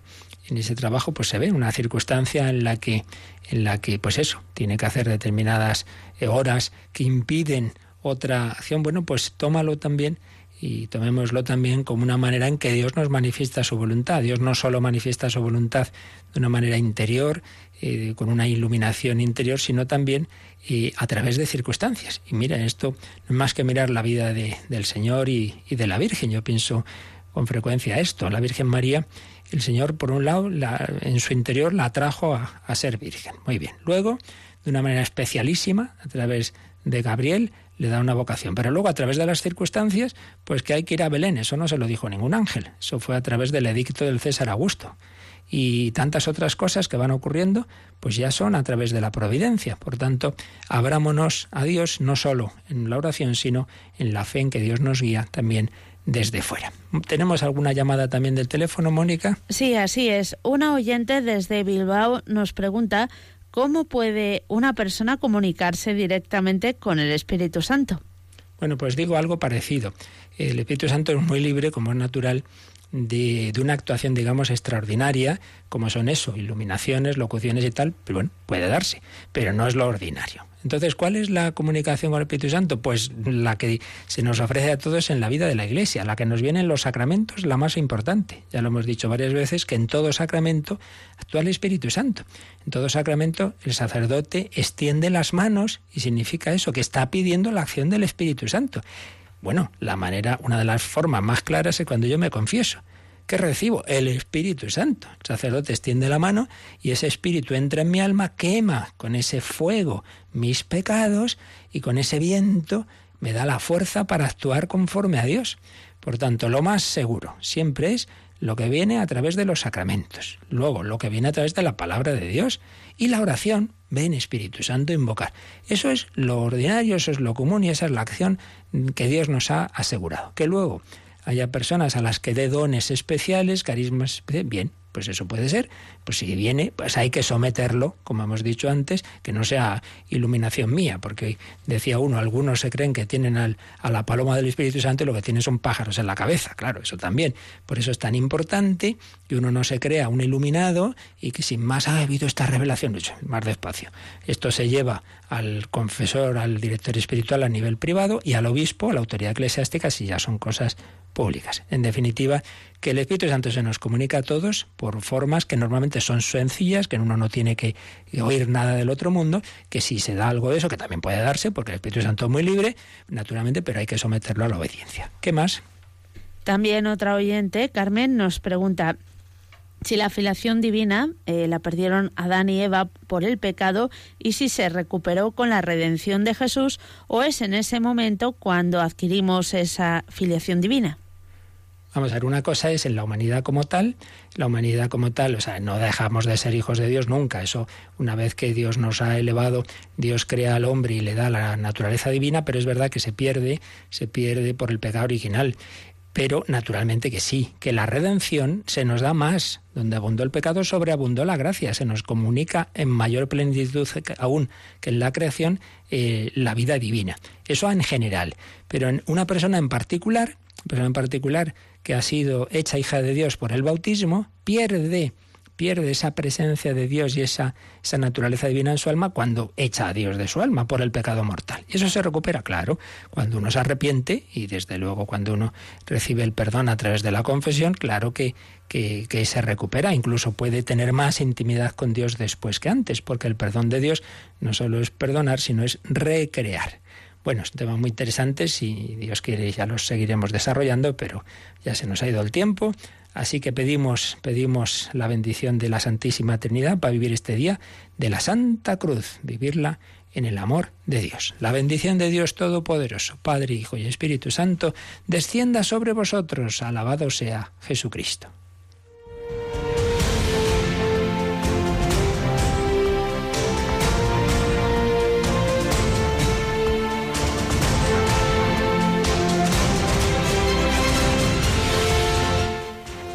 en ese trabajo pues se ve una circunstancia en la que en la que pues eso tiene que hacer determinadas eh, horas que impiden otra acción bueno pues tómalo también y tomémoslo también como una manera en que Dios nos manifiesta su voluntad. Dios no solo manifiesta su voluntad de una manera interior, eh, con una iluminación interior, sino también eh, a través de circunstancias. Y mira, esto no es más que mirar la vida de, del Señor y, de la Virgen. Yo pienso con frecuencia esto. La Virgen María, el Señor, por un lado, en su interior la atrajo a, a ser Virgen. Muy bien. Luego, de una manera especialísima, a través de Gabriel, le da una vocación. Pero luego, a través de las circunstancias, pues que hay que ir a Belén. Eso no se lo dijo ningún ángel. Eso fue a través del edicto del César Augusto. Y tantas otras cosas que van ocurriendo, pues ya son a través de la providencia. Por tanto, abrámonos a Dios no solo en la oración, sino en la fe en que Dios nos guía también desde fuera. ¿Tenemos alguna llamada también del teléfono, Mónica? Sí, así es. Una oyente desde Bilbao nos pregunta ¿Cómo puede una persona comunicarse directamente con el Espíritu Santo? Bueno, pues digo algo parecido. El Espíritu Santo es muy libre, como es natural, de, de, una actuación, digamos, extraordinaria, como son eso, iluminaciones, locuciones y tal, pero bueno, puede darse, pero no es lo ordinario. Entonces, ¿cuál es la comunicación con el Espíritu Santo? Pues la que se nos ofrece a todos en la vida de la Iglesia, la que nos viene en los sacramentos, la más importante. Ya lo hemos dicho varias veces, que en todo sacramento actúa el Espíritu Santo. En todo sacramento el sacerdote extiende las manos y significa eso, que está pidiendo la acción del Espíritu Santo. Bueno, la manera, una de las formas más claras es cuando yo me confieso. ¿Qué recibo? El Espíritu Santo. El sacerdote extiende la mano y ese Espíritu entra en mi alma, quema con ese fuego mis pecados y con ese viento me da la fuerza para actuar conforme a Dios. Por tanto, lo más seguro siempre es lo que viene a través de los sacramentos, luego lo que viene a través de la palabra de Dios y la oración, ven Espíritu Santo invocar. Eso es lo ordinario, eso es lo común y esa es la acción que Dios nos ha asegurado. Que luego haya personas a las que dé dones especiales, carismas, bien, pues eso puede ser. Pues si viene, pues hay que someterlo, como hemos dicho antes, que no sea iluminación mía, porque decía uno, algunos se creen que tienen al, a la paloma del Espíritu Santo y lo que tienen son pájaros en la cabeza. Claro, eso también. Por eso es tan importante que uno no se crea un iluminado y que sin más ha habido esta revelación, más despacio. Esto se lleva al confesor, al director espiritual a nivel privado y al obispo, a la autoridad eclesiástica, si ya son cosas En definitiva, que el Espíritu Santo se nos comunica a todos por formas que normalmente son sencillas, que uno no tiene que oír nada del otro mundo, que si se da algo de eso, que también puede darse, porque el Espíritu Santo es muy libre, naturalmente, pero hay que someterlo a la obediencia. ¿Qué más? También otra oyente, Carmen, nos pregunta, si la afiliación divina eh, la perdieron Adán y Eva por el pecado y si se recuperó con la redención de Jesús o es en ese momento cuando adquirimos esa filiación divina. Vamos a ver, una cosa es en la humanidad como tal, la humanidad como tal, o sea, no dejamos de ser hijos de Dios nunca, eso una vez que Dios nos ha elevado, Dios crea al hombre y le da la naturaleza divina, pero es verdad que se pierde, se pierde por el pecado original. pero naturalmente que sí, que la redención se nos da más. Donde abundó el pecado, sobreabundó la gracia. Se nos comunica en mayor plenitud aún que en la creación eh, la vida divina. Eso en general. Pero en una persona en particular, persona en particular que ha sido hecha hija de Dios por el bautismo, pierde pierde esa presencia de Dios y esa, esa naturaleza divina en su alma cuando echa a Dios de su alma por el pecado mortal. Y eso se recupera, claro, cuando uno se arrepiente y desde luego cuando uno recibe el perdón a través de la confesión, claro que, que, que, se recupera, incluso puede tener más intimidad con Dios después que antes, porque el perdón de Dios no solo es perdonar, sino es recrear. Bueno, es un tema muy interesante, si Dios quiere ya los seguiremos desarrollando, pero ya se nos ha ido el tiempo. Así que pedimos, pedimos la bendición de la Santísima Trinidad para vivir este día de la Santa Cruz, vivirla en el amor de Dios. La bendición de Dios Todopoderoso, Padre, Hijo y Espíritu Santo, descienda sobre vosotros. Alabado sea Jesucristo.